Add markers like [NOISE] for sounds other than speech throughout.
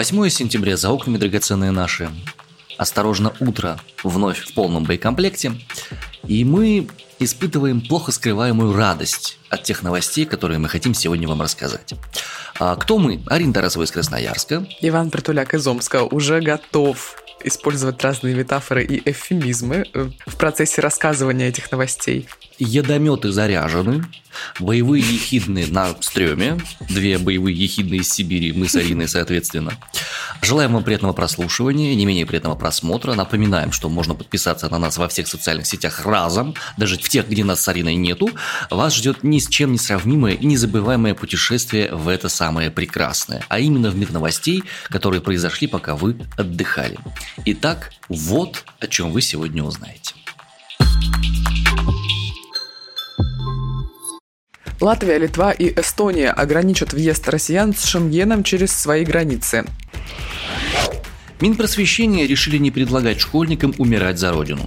8 сентября за окнами драгоценные наши. Осторожно, утро вновь в полном боекомплекте. И мы испытываем плохо скрываемую радость от тех новостей, которые мы хотим сегодня вам рассказать. А кто мы? Арина Тарасова из Красноярска. Иван Притуляк из Омска уже готов использовать разные метафоры и эвфемизмы э, в процессе рассказывания этих новостей ядометы заряжены, боевые ехидные на стреме, две боевые ехидные из Сибири, мы с Ариной, соответственно. Желаем вам приятного прослушивания, не менее приятного просмотра. Напоминаем, что можно подписаться на нас во всех социальных сетях разом, даже в тех, где нас с Ариной нету. Вас ждет ни с чем не сравнимое и незабываемое путешествие в это самое прекрасное, а именно в мир новостей, которые произошли, пока вы отдыхали. Итак, вот о чем вы сегодня узнаете. Латвия, Литва и Эстония ограничат въезд россиян с Шенгеном через свои границы. Минпросвещения решили не предлагать школьникам умирать за родину.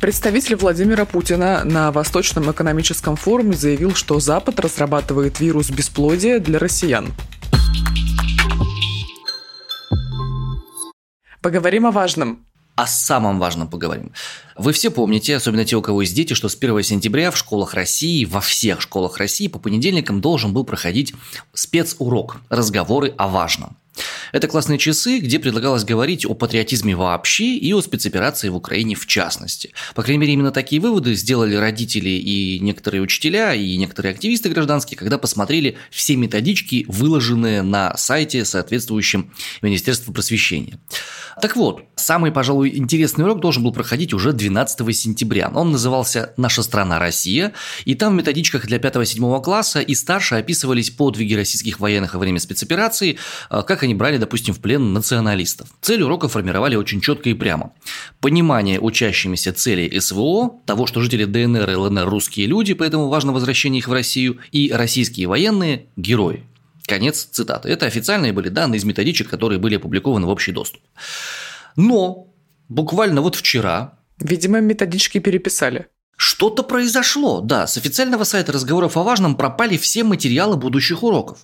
Представитель Владимира Путина на Восточном экономическом форуме заявил, что Запад разрабатывает вирус бесплодия для россиян. Поговорим о важном о самом важном поговорим. Вы все помните, особенно те, у кого есть дети, что с 1 сентября в школах России, во всех школах России по понедельникам должен был проходить спецурок «Разговоры о важном». Это классные часы, где предлагалось говорить о патриотизме вообще и о спецоперации в Украине в частности. По крайней мере, именно такие выводы сделали родители и некоторые учителя, и некоторые активисты гражданские, когда посмотрели все методички, выложенные на сайте соответствующем Министерства просвещения. Так вот, самый, пожалуй, интересный урок должен был проходить уже 12 сентября. Он назывался «Наша страна Россия», и там в методичках для 5-7 класса и старше описывались подвиги российских военных во время спецоперации, а, как они брали, допустим, в плен националистов. Цель урока формировали очень четко и прямо. Понимание учащимися целей СВО, того, что жители ДНР и ЛНР русские люди, поэтому важно возвращение их в Россию, и российские военные – герои. Конец цитаты. Это официальные были данные из методичек, которые были опубликованы в общий доступ. Но буквально вот вчера... Видимо, методички переписали. Что-то произошло, да, с официального сайта разговоров о важном пропали все материалы будущих уроков.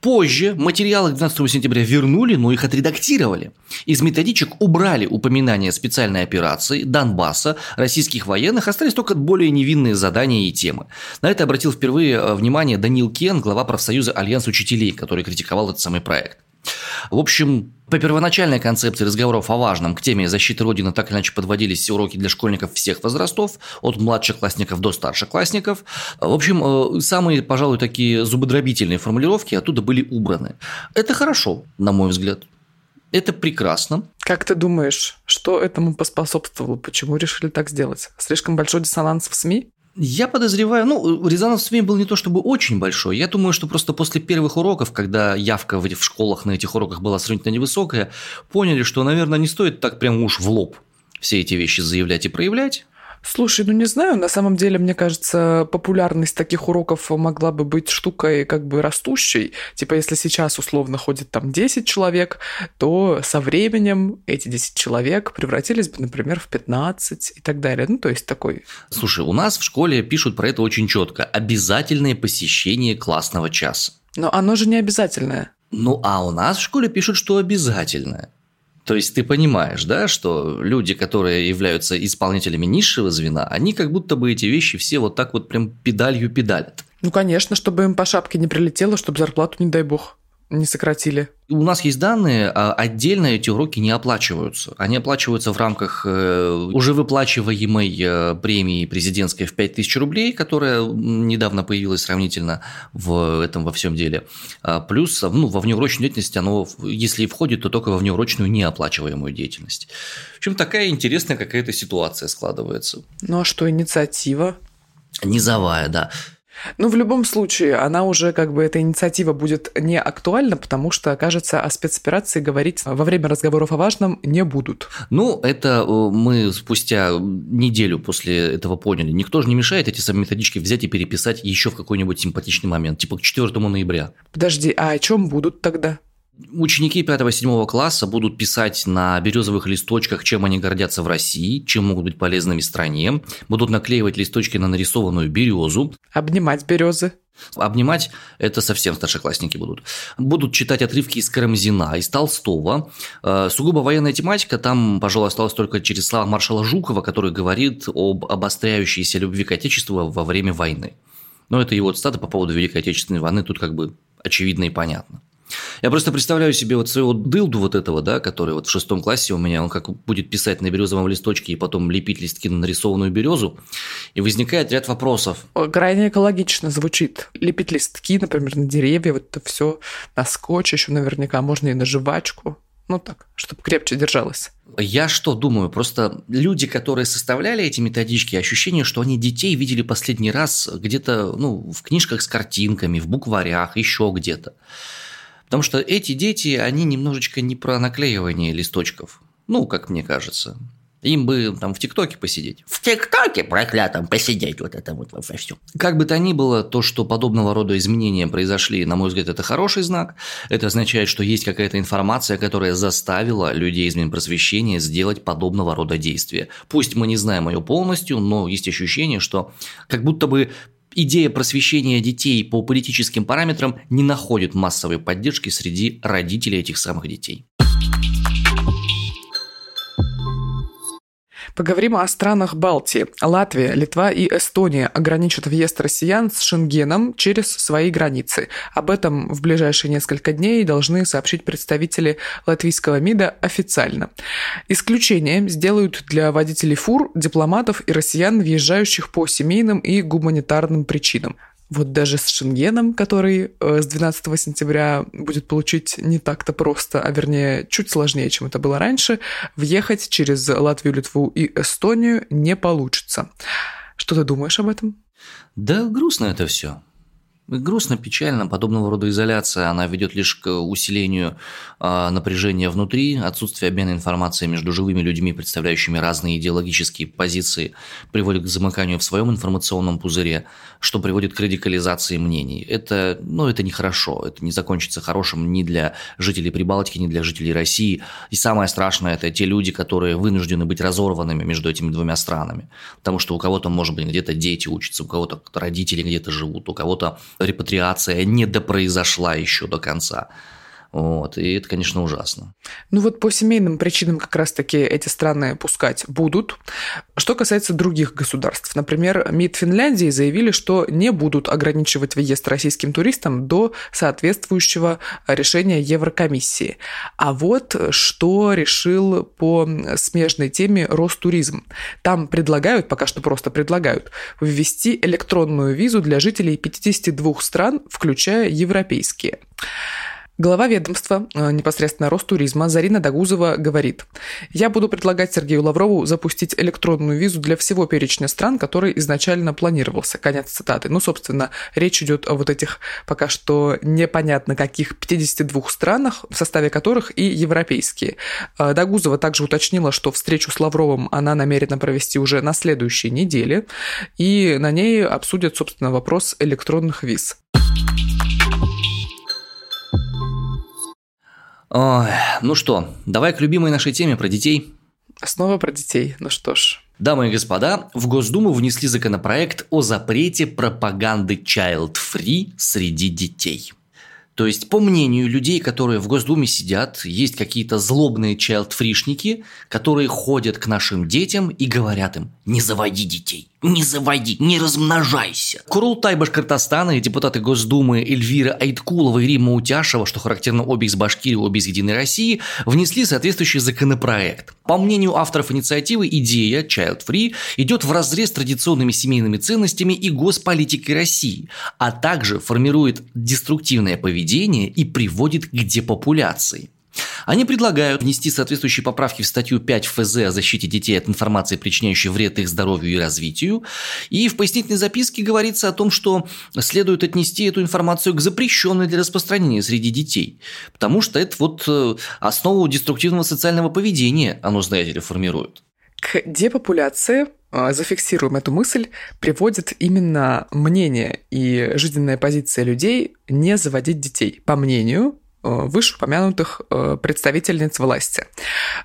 Позже материалы к 12 сентября вернули, но их отредактировали. Из методичек убрали упоминания специальной операции, Донбасса, российских военных, остались только более невинные задания и темы. На это обратил впервые э, внимание Данил Кен, глава профсоюза Альянс учителей, который критиковал этот самый проект. В общем, по первоначальной концепции разговоров о важном к теме защиты Родины так или иначе подводились уроки для школьников всех возрастов, от младших классников до старших классников. В общем, э, самые, пожалуй, такие зубодробительные формулировки оттуда были убраны. Это хорошо, на мой взгляд. Это прекрасно. Как ты думаешь, что этому поспособствовало? Почему решили так сделать? Слишком большой диссонанс в СМИ? Я подозреваю, ну, резонанс в СМИ был не то чтобы очень большой. Я думаю, что просто после первых уроков, когда явка в школах на этих уроках была сравнительно невысокая, поняли, что, наверное, не стоит так прям уж в лоб все эти вещи заявлять и проявлять. Слушай, ну не знаю, на самом деле, мне кажется, популярность таких уроков могла бы быть штукой как бы растущей. Типа, если сейчас условно ходит там 10 человек, то со временем эти 10 человек превратились бы, например, в 15 и так далее. Ну, то есть такой... Слушай, у нас в школе пишут про это очень четко. Обязательное посещение классного часа. Но оно же не обязательное. Ну, а у нас в школе пишут, что обязательное. То есть ты понимаешь, да, что люди, которые являются исполнителями низшего звена, они как будто бы эти вещи все вот так вот прям педалью педалят. Ну, конечно, чтобы им по шапке не прилетело, чтобы зарплату, не дай бог, не сократили. У нас есть данные, а отдельно эти уроки не оплачиваются. Они оплачиваются в рамках э, уже выплачиваемой э, премии президентской в 5000 рублей, которая недавно появилась сравнительно в этом во всем деле. А плюс ну, во внеурочную деятельность оно, если и входит, то только во внеурочную неоплачиваемую деятельность. В общем, такая интересная какая-то ситуация складывается. Ну а что, инициатива? Низовая, да. Ну, в любом случае, она уже, как бы, эта инициатива будет не актуальна, потому что, кажется, о спецоперации говорить во время разговоров о важном не будут. Ну, это э, мы спустя неделю после этого поняли. Никто же не мешает эти самые методички взять и переписать еще в какой-нибудь симпатичный момент, типа к 4 ноября. Подожди, а о чем будут тогда? Ученики 5-7 класса будут писать на березовых листочках, чем они гордятся в России, чем могут быть полезными стране, будут наклеивать листочки на нарисованную березу. Обнимать березы. Обнимать – это совсем старшеклассники будут. Будут читать отрывки из Карамзина, из Толстого. Э, сугубо военная тематика, там, пожалуй, осталось только через слова маршала Жукова, который говорит об обостряющейся любви к Отечеству во время войны. Но это его цитата по поводу Великой Отечественной войны, тут как бы очевидно и понятно. Я просто представляю себе вот своего дылду вот этого, да, который вот в шестом классе у меня, он как будет писать на березовом листочке и потом лепить листки на нарисованную березу, и возникает ряд вопросов. Крайне экологично звучит. Лепить листки, например, на деревья, вот это все на скотч еще наверняка, можно и на жвачку. Ну так, чтобы крепче держалось. Я что думаю, просто люди, которые составляли эти методички, ощущение, что они детей видели последний раз где-то ну, в книжках с картинками, в букварях, еще где-то. Потому что эти дети, они немножечко не про наклеивание листочков. Ну, как мне кажется. Им бы там в ТикТоке посидеть. В ТикТоке проклятом посидеть вот это вот во всем. Как бы то ни было, то, что подобного рода изменения произошли, на мой взгляд, это хороший знак. Это означает, что есть какая-то информация, которая заставила людей из Минпросвещения сделать подобного рода действия. Пусть мы не знаем ее полностью, но есть ощущение, что как будто бы идея просвещения детей по политическим параметрам не находит массовой поддержки среди родителей этих самых детей. Поговорим о странах Балтии. Латвия, Литва и Эстония ограничат въезд россиян с Шенгеном через свои границы. Об этом в ближайшие несколько дней должны сообщить представители латвийского МИДа официально. Исключение сделают для водителей фур, дипломатов и россиян, въезжающих по семейным и гуманитарным причинам. Вот даже с Шенгеном, который э, с 12 сентября будет получить не так-то просто, а вернее чуть сложнее, чем это было раньше, въехать через Латвию, Литву и Эстонию не получится. Что ты думаешь об этом? Да грустно это все. Грустно, печально, подобного рода изоляция, она ведет лишь к усилению э, напряжения внутри, отсутствие обмена информацией между живыми людьми, представляющими разные идеологические позиции, приводит к замыканию в своем информационном пузыре, что приводит к радикализации мнений. Это, ну, это нехорошо, это не закончится хорошим ни для жителей Прибалтики, ни для жителей России. И самое страшное – это те люди, которые вынуждены быть разорванными между этими двумя странами. Потому что у кого-то, может быть, где-то дети учатся, у кого-то родители где-то живут, у кого-то репатриация не допроизошла еще до конца. Вот, и это, конечно, ужасно. Ну вот по семейным причинам как раз-таки эти страны пускать будут. Что касается других государств, например, МИД Финляндии заявили, что не будут ограничивать въезд российским туристам до соответствующего решения Еврокомиссии. А вот что решил по смежной теме Ростуризм. Там предлагают, пока что просто предлагают, ввести электронную визу для жителей 52 стран, включая европейские. Глава ведомства э, непосредственно Ростуризма Зарина Дагузова говорит, «Я буду предлагать Сергею Лаврову запустить электронную визу для всего перечня стран, который изначально планировался». Конец цитаты. Ну, собственно, речь идет о вот этих пока что непонятно каких 52 странах, в составе которых и европейские. Э, Дагузова также уточнила, что встречу с Лавровым она намерена провести уже на следующей неделе, и на ней обсудят, собственно, вопрос электронных виз. Ой, ну что, давай к любимой нашей теме про детей. Снова про детей. Ну что ж. Дамы и господа, в Госдуму внесли законопроект о запрете пропаганды child-free среди детей. То есть, по мнению людей, которые в Госдуме сидят, есть какие-то злобные child-фришники, которые ходят к нашим детям и говорят им «Не заводи детей, не заводи, не размножайся». Курултай Башкортостана и депутаты Госдумы Эльвира Айткулова и Римма Утяшева, что характерно обе из Башкирии, обе из Единой России, внесли соответствующий законопроект. По мнению авторов инициативы, идея Child Free идет в разрез с традиционными семейными ценностями и госполитикой России, а также формирует деструктивное поведение и приводит к депопуляции. Они предлагают внести соответствующие поправки в статью 5 ФЗ о защите детей от информации, причиняющей вред их здоровью и развитию. И в пояснительной записке говорится о том, что следует отнести эту информацию к запрещенной для распространения среди детей. Потому что это вот э, основу деструктивного социального поведения оно, знаете ли, формирует. К депопуляции э, зафиксируем эту мысль, приводит именно мнение и жизненная позиция людей не заводить детей. По мнению вышеупомянутых представительниц власти.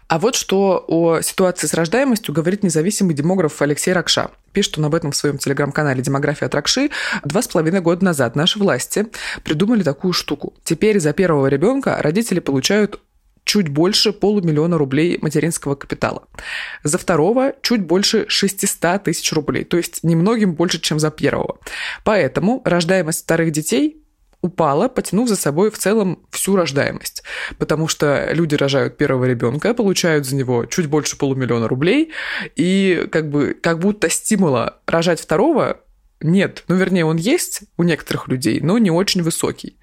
А вот что о ситуации с рождаемостью говорит независимый демограф Алексей Ракша. Пишет он об этом в своем телеграм-канале «Демография от Ракши». Два с половиной года назад наши власти придумали такую штуку. Теперь за первого ребенка родители получают чуть больше полумиллиона рублей материнского капитала. За второго чуть больше 600 тысяч рублей, то есть немногим больше, чем за первого. Поэтому рождаемость вторых детей упала, потянув за собой в целом всю рождаемость. Потому что люди рожают первого ребенка, получают за него чуть больше полумиллиона рублей, и как бы как будто стимула рожать второго нет. Ну, вернее, он есть у некоторых людей, но не очень высокий.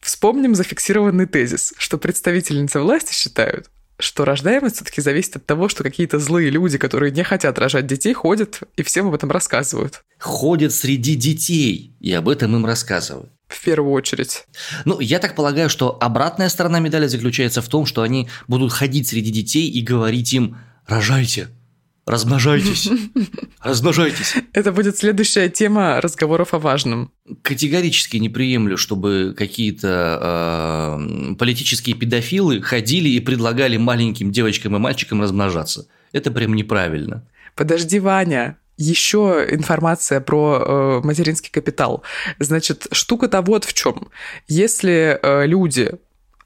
Вспомним зафиксированный тезис, что представительницы власти считают, что рождаемость все-таки зависит от того, что какие-то злые люди, которые не хотят рожать детей, ходят и всем об этом рассказывают. Ходят среди детей и об этом им рассказывают. В первую очередь. Ну, я так полагаю, что обратная сторона медали заключается в том, что они будут ходить среди детей и говорить им «рожайте», Размножайтесь. [LAUGHS] Размножайтесь. Это будет следующая тема разговоров о важном. Категорически не приемлю, чтобы какие-то э, политические педофилы ходили и предлагали маленьким девочкам и мальчикам размножаться. Это прям неправильно. Подожди, Ваня, еще информация про э, материнский капитал. Значит, штука-то вот в чем. Если э, люди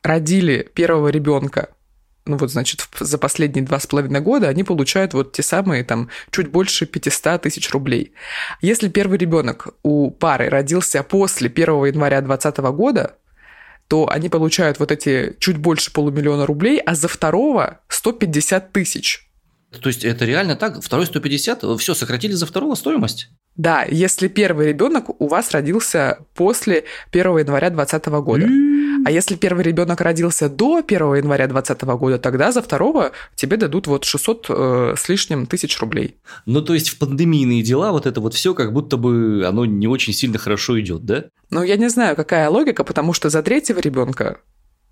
родили первого ребенка ну вот, значит, за последние два с половиной года они получают вот те самые там чуть больше 500 тысяч рублей. Если первый ребенок у пары родился после 1 января 2020 года, то они получают вот эти чуть больше полумиллиона рублей, а за второго 150 тысяч. То есть это реально так? Второй 150? Все, сократили за второго стоимость? Да, если первый ребенок у вас родился после 1 января 2020 года. А если первый ребенок родился до 1 января 2020 года, тогда за второго тебе дадут вот 600 э, с лишним тысяч рублей. Ну, то есть в пандемийные дела вот это вот все как будто бы оно не очень сильно хорошо идет, да? Ну, я не знаю, какая логика, потому что за третьего ребенка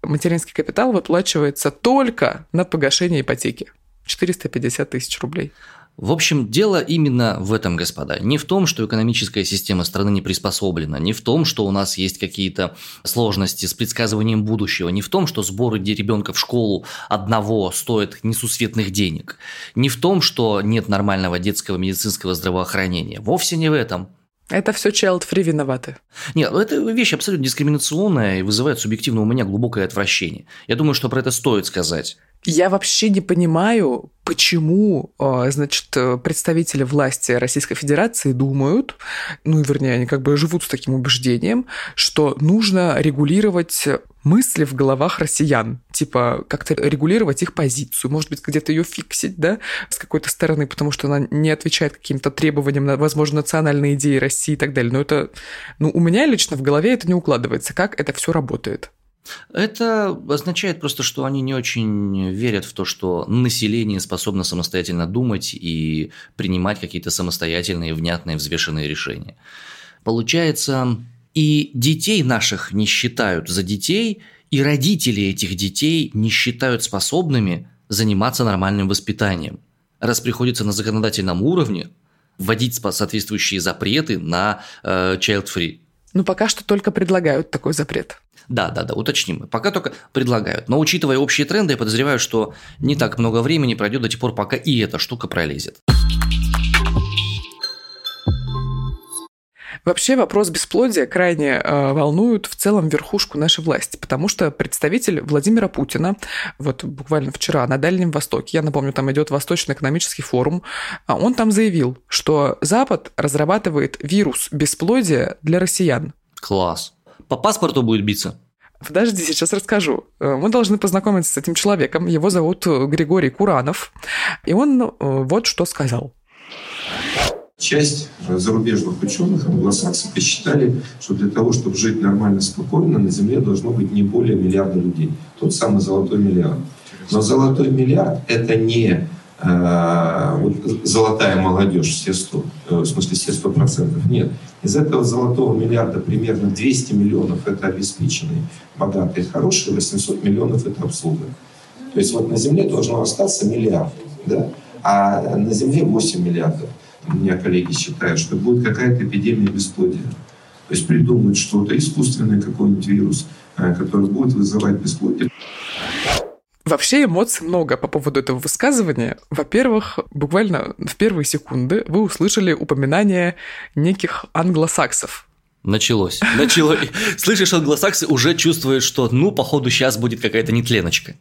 материнский капитал выплачивается только на погашение ипотеки. 450 тысяч рублей. В общем, дело именно в этом, господа. Не в том, что экономическая система страны не приспособлена, не в том, что у нас есть какие-то сложности с предсказыванием будущего, не в том, что сборы ребенка в школу одного стоят несусветных денег, не в том, что нет нормального детского медицинского здравоохранения. Вовсе не в этом. Это все child-free виноваты. Нет, ну, это вещь абсолютно дискриминационная и вызывает субъективно у меня глубокое отвращение. Я думаю, что про это стоит сказать. Я вообще не понимаю, почему, а, значит, представители власти Российской Федерации думают, ну, вернее, они как бы живут с таким убеждением, что нужно регулировать мысли в головах россиян, типа как-то регулировать их позицию, может быть, где-то ее фиксить, да, с какой-то стороны, потому что она не отвечает каким-то требованиям, возможно, национальные идеи России и так далее. Но это, ну, у меня лично в голове это не укладывается, как это все работает. Это означает просто, что они не очень верят в то, что население способно самостоятельно думать и принимать какие-то самостоятельные, внятные, взвешенные решения. Получается, и детей наших не считают за детей, и родители этих детей не считают способными заниматься нормальным воспитанием. Раз приходится на законодательном уровне вводить соответствующие запреты на э, child-free. Ну, пока что только предлагают такой запрет. Да, да, да, уточним. Пока только предлагают. Но учитывая общие тренды, я подозреваю, что не так много времени пройдет до тех пор, пока и эта штука пролезет. Вообще вопрос бесплодия крайне э, волнует в целом верхушку нашей власти, потому что представитель Владимира Путина, вот буквально вчера на Дальнем Востоке, я напомню, там идет Восточный экономический форум, а он там заявил, что Запад разрабатывает вирус бесплодия для россиян. Класс. По паспорту будет биться? Подожди, сейчас расскажу. Э, мы должны познакомиться с этим человеком. Его зовут э, Григорий Куранов. И он э, вот что сказал. Часть зарубежных ученых, англосаксы, посчитали, что для того, чтобы жить нормально, спокойно, на Земле должно быть не более миллиарда людей. Тот самый золотой миллиард. Но золотой миллиард – это не вот, золотая молодежь, все 100, э, в смысле все 100 процентов. Нет. Из этого золотого миллиарда примерно 200 миллионов – это обеспеченные, богатые, хорошие, 800 миллионов – это обслуга. То есть вот на Земле должно остаться миллиард, да? а на Земле 8 миллиардов у меня коллеги считают, что будет какая-то эпидемия бесплодия. То есть придумают что-то, искусственный какой-нибудь вирус, э, который будет вызывать бесплодие. Вообще эмоций много по поводу этого высказывания. Во-первых, буквально в первые секунды вы услышали упоминание неких англосаксов. Началось. Началось. Слышишь англосаксы, уже чувствуешь, что, ну, походу, сейчас будет какая-то нетленочка.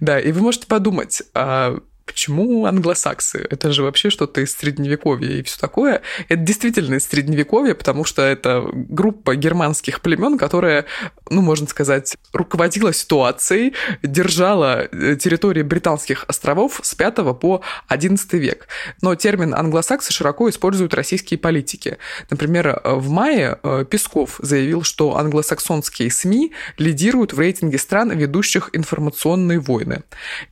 Да, и вы можете подумать, а Почему англосаксы? Это же вообще что-то из средневековья и все такое. Это действительно из средневековья, потому что это группа германских племен, которая, ну, можно сказать, руководила ситуацией, держала э, территории британских островов с 5 по 11 век. Но термин англосаксы широко используют российские политики. Например, в мае э, Песков заявил, что англосаксонские СМИ лидируют в рейтинге стран, ведущих информационные войны.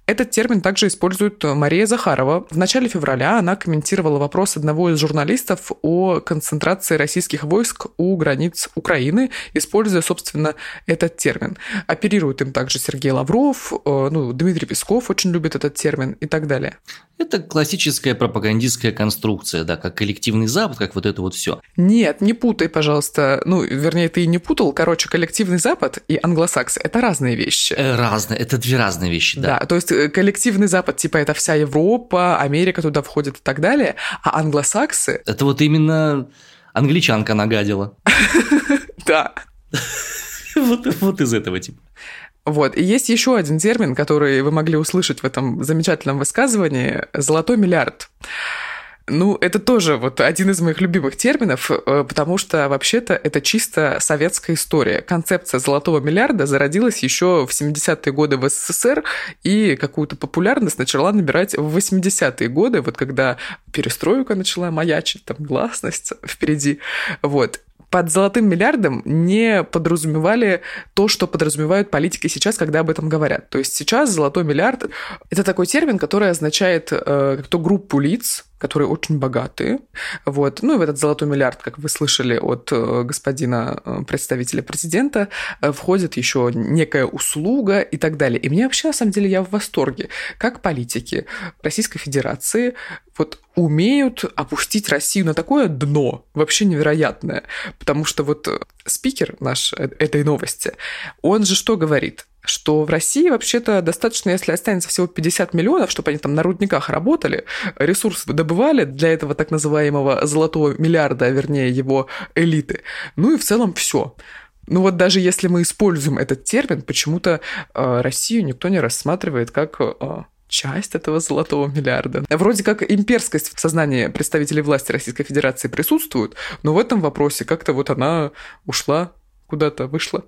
Этот термин также используют Мария Захарова. В начале февраля она комментировала вопрос одного из журналистов о концентрации российских войск у границ Украины, используя, собственно, этот термин. Оперирует им также Сергей Лавров, э, ну, Дмитрий Песков очень любит этот термин и так далее. Это классическая пропагандистская конструкция, да, как коллективный Запад, как вот это вот все. Нет, не путай, пожалуйста. Ну, вернее, ты и не путал. Короче, коллективный Запад и англосаксы – это разные вещи. Э, разные, это две разные вещи, да. Да, то есть э, коллективный Запад, типа, это вся Европа, Америка туда входит и так далее, а англосаксы… Это вот именно англичанка нагадила. [LAUGHS] Да. [LAUGHS] Вот, вот из этого типа. Вот. И есть еще один термин, который вы могли услышать в этом замечательном высказывании – «золотой миллиард». Ну, это тоже вот один из моих любимых терминов, э, потому что вообще-то это чисто советская история. Концепция золотого миллиарда зародилась еще в 70-е годы в СССР и какую-то популярность начала набирать в 80-е годы, вот когда перестройка начала маячить, там гласность впереди. Вот под золотым миллиардом не подразумевали то, что подразумевают политики сейчас, когда об этом говорят. То есть сейчас золотой миллиард – это такой термин, который означает э, как-то группу лиц, которые очень богатые. Вот. Ну и в этот золотой миллиард, как вы слышали от э, господина э, представителя президента, э, входит еще некая услуга и так далее. И мне вообще, на самом деле, я в восторге, как политики Российской Федерации вот умеют опустить Россию на такое дно, вообще невероятное. Потому что вот спикер наш этой новости, он же что говорит? Что в России вообще-то достаточно, если останется всего 50 миллионов, чтобы они там на рудниках работали, ресурсы добывали для этого так называемого золотого миллиарда, вернее его элиты. Ну и в целом все. Ну вот даже если мы используем этот термин, почему-то э, Россию никто не рассматривает как э, часть этого золотого миллиарда. Вроде как имперскость в сознании представителей власти Российской Федерации присутствует, но в этом вопросе как-то вот она ушла куда-то, вышла.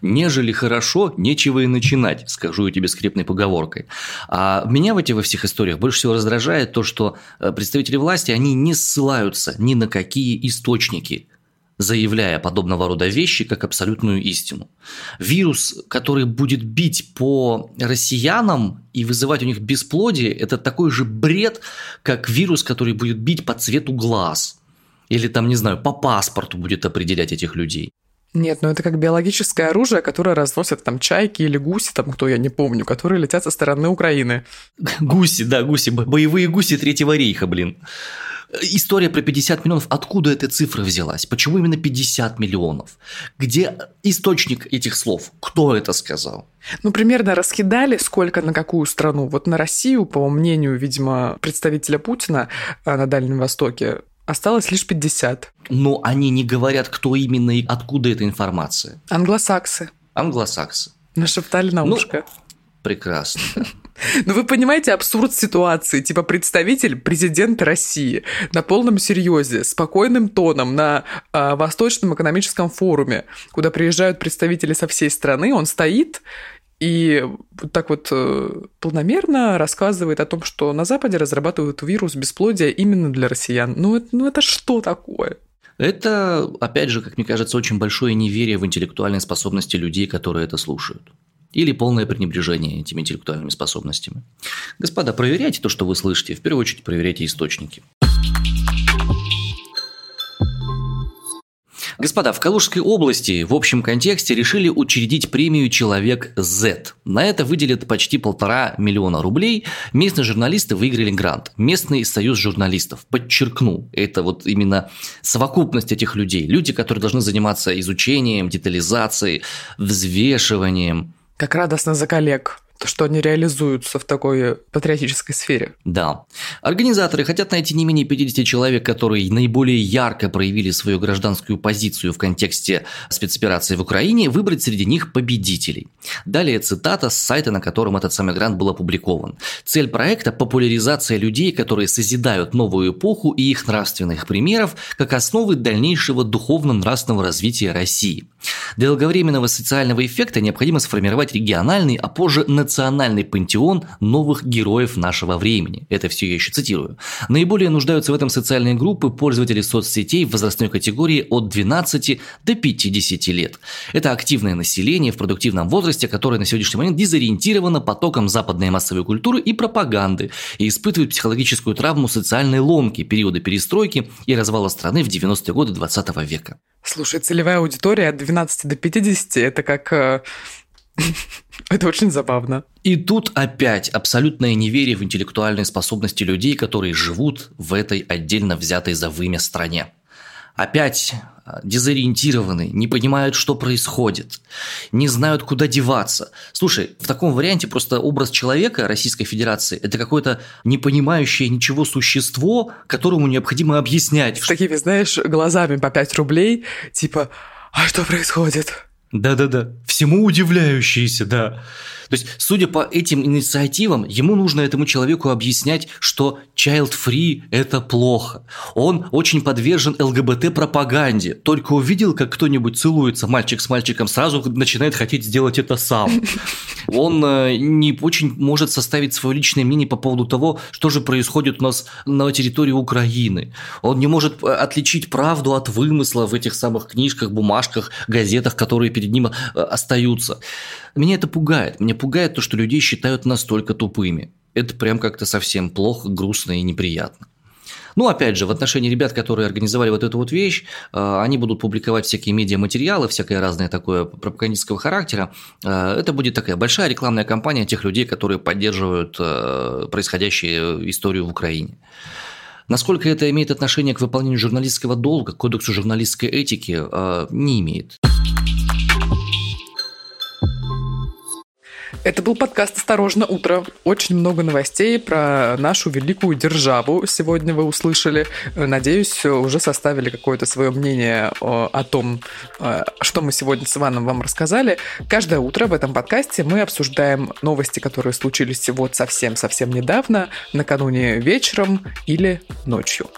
Нежели хорошо, нечего и начинать, скажу я тебе скрепной поговоркой. А меня в этих во всех историях больше всего раздражает то, что э, представители власти, они не ссылаются ни на какие источники, заявляя подобного рода вещи как абсолютную истину. Вирус, который будет бить по россиянам и вызывать у них бесплодие, это такой же бред, как вирус, который будет бить по цвету глаз. Или там, не знаю, по паспорту будет определять этих людей. Нет, ну это как биологическое оружие, которое разносят там чайки или гуси, там кто я не помню, которые летят со стороны Украины. Гуси, да, гуси, боевые гуси Третьего рейха, блин. История про 50 миллионов, откуда эта цифра взялась? Почему именно 50 миллионов? Где источник этих слов? Кто это сказал? Ну, примерно раскидали, сколько на какую страну. Вот на Россию, по мнению, видимо, представителя Путина э, на Дальнем Востоке, Осталось лишь 50. Но они не говорят, кто именно и откуда эта информация. Англосаксы. Англосаксы. Нашептали на ну, ушко. Прекрасно. [LAUGHS] Ну, вы понимаете абсурд ситуации. Типа представитель президента России на полном серьезе, спокойным тоном на э, Восточном экономическом форуме, куда приезжают представители со всей страны, он стоит и так вот э, полномерно рассказывает о том, что на Западе разрабатывают вирус бесплодия именно для россиян. Ну, это, ну это что такое? Это, опять же, как мне кажется, очень большое неверие в интеллектуальные способности людей, которые это слушают. Или полное пренебрежение этими интеллектуальными способностями. Господа, проверяйте то, что вы слышите. В первую очередь проверяйте источники. Господа, в Калужской области в общем контексте решили учредить премию «Человек Z». На это выделят почти полтора миллиона рублей. Местные журналисты выиграли грант. Местный союз журналистов. Подчеркну, это вот именно совокупность этих людей. Люди, которые должны заниматься изучением, детализацией, взвешиванием. Как радостно за коллег что они реализуются в такой патриотической сфере. Да. Организаторы хотят найти не менее 50 человек, которые наиболее ярко проявили свою гражданскую позицию в контексте спецоперации в Украине, выбрать среди них победителей. Далее цитата с сайта, на котором этот самый грант был опубликован. Цель проекта – популяризация людей, которые созидают новую эпоху и их нравственных примеров как основы дальнейшего духовно-нравственного развития России. Для долговременного социального эффекта необходимо сформировать региональный, а позже национальный пантеон новых героев нашего времени. Это все я еще цитирую. Наиболее нуждаются в этом социальные группы пользователи соцсетей в возрастной категории от 12 до 50 лет. Это активное население в продуктивном возрасте, которое на сегодняшний момент дезориентировано потоком западной массовой культуры и пропаганды и испытывает психологическую травму социальной ломки периода перестройки и развала страны в 90-е годы 20 века. Слушай, целевая аудитория от 12 до 50 – это как э, [LAUGHS] Это очень забавно. И тут опять абсолютное неверие в интеллектуальные способности людей, которые живут в этой отдельно взятой за вымя стране. Опять а, дезориентированы, не понимают, что происходит, не знают, куда деваться. Слушай, в таком варианте просто образ человека Российской Федерации – это какое-то не понимающее ничего существо, которому необходимо объяснять. С такими, знаешь, глазами по 5 рублей, типа «А что происходит?» Да-да-да, всему удивляющиеся, да. То есть, судя по этим инициативам, ему нужно этому человеку объяснять, что child-free – это плохо. Он очень подвержен ЛГБТ-пропаганде. Только увидел, как кто-нибудь целуется мальчик с мальчиком, сразу начинает хотеть сделать это сам. [LAUGHS] Он э, не очень может составить свое личное мнение по поводу того, что же происходит у нас на территории Украины. Он не может э, отличить правду от вымысла в этих самых книжках, бумажках, газетах, которые перед ним э, остаются. Меня это пугает. Меня пугает то, что людей считают настолько тупыми. Это прям как-то совсем плохо, грустно и неприятно. Ну, опять же, в отношении ребят, которые организовали вот эту вот вещь, э, они будут публиковать всякие медиаматериалы, всякое разное такое пропагандистского характера. Э, это будет такая большая рекламная кампания тех людей, которые поддерживают происходящую историю в Украине. Насколько это имеет отношение к выполнению журналистского долга, к кодексу журналистской этики, не имеет. Это был подкаст «Осторожно, утро». Очень много новостей про нашу великую державу сегодня вы услышали. Надеюсь, уже составили какое-то свое мнение о том, э, что мы сегодня с Иваном вам рассказали. Каждое утро в этом подкасте мы обсуждаем новости, которые случились вот совсем-совсем недавно, накануне вечером или ночью.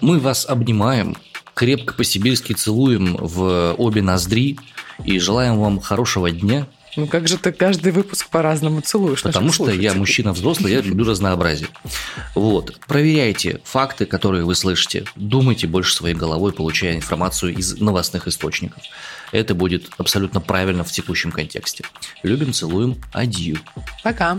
Мы вас обнимаем, крепко по-сибирски целуем в обе ноздри и желаем вам хорошего дня – ну как же ты каждый выпуск по-разному целуешь? Потому что я мужчина взрослый, я люблю разнообразие. Вот. Проверяйте факты, которые вы слышите. Думайте больше своей головой, получая информацию из новостных источников. Это будет абсолютно правильно в текущем контексте. Любим, целуем, адью. Пока.